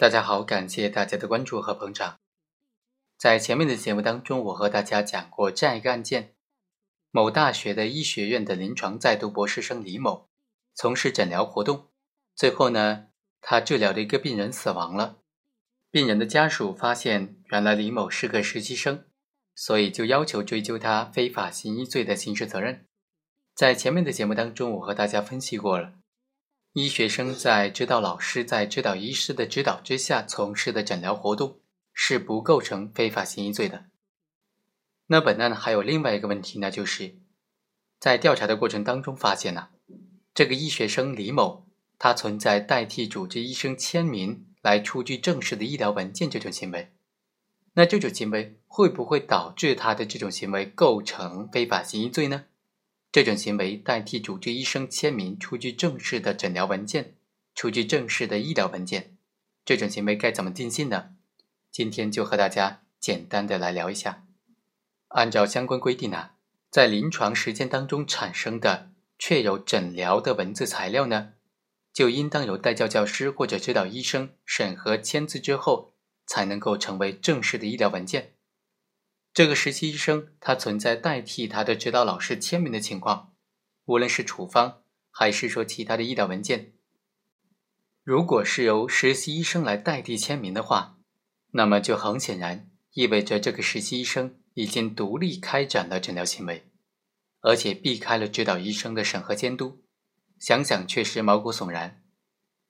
大家好，感谢大家的关注和捧场。在前面的节目当中，我和大家讲过这样一个案件：某大学的医学院的临床在读博士生李某，从事诊疗活动，最后呢，他治疗的一个病人死亡了。病人的家属发现，原来李某是个实习生，所以就要求追究他非法行医罪的刑事责任。在前面的节目当中，我和大家分析过了。医学生在指导老师在指导医师的指导之下从事的诊疗活动是不构成非法行医罪的。那本案还有另外一个问题呢，就是在调查的过程当中发现呢，这个医学生李某他存在代替主治医生签名来出具正式的医疗文件这种行为。那这种行为会不会导致他的这种行为构成非法行医罪呢？这种行为代替主治医生签名出具正式的诊疗文件，出具正式的医疗文件，这种行为该怎么定性呢？今天就和大家简单的来聊一下。按照相关规定呢，在临床实践当中产生的确有诊疗的文字材料呢，就应当由代教教师或者指导医生审核签字之后，才能够成为正式的医疗文件。这个实习医生他存在代替他的指导老师签名的情况，无论是处方还是说其他的医疗文件，如果是由实习医生来代替签名的话，那么就很显然意味着这个实习医生已经独立开展了诊疗行为，而且避开了指导医生的审核监督，想想确实毛骨悚然。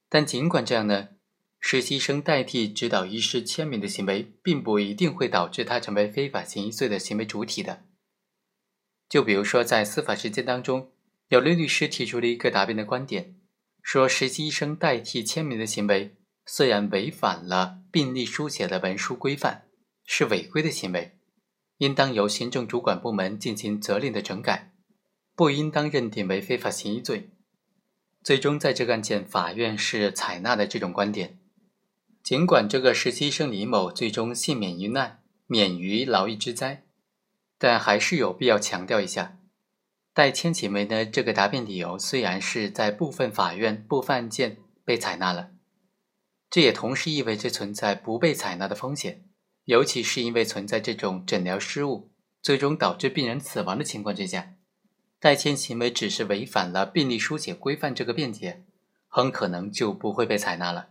但尽管这样呢。实习生代替指导医师签名的行为，并不一定会导致他成为非法行医罪的行为主体的。就比如说，在司法实践当中，有律律师提出了一个答辩的观点，说实习医生代替签名的行为虽然违反了病历书写的文书规范，是违规的行为，应当由行政主管部门进行责令的整改，不应当认定为非法行医罪。最终，在这个案件，法院是采纳了这种观点。尽管这个实习生李某最终幸免于难，免于牢狱之灾，但还是有必要强调一下，代签行为的这个答辩理由虽然是在部分法院部分案件被采纳了，这也同时意味着存在不被采纳的风险，尤其是因为存在这种诊疗失误，最终导致病人死亡的情况之下，代签行为只是违反了病历书写规范这个辩解，很可能就不会被采纳了。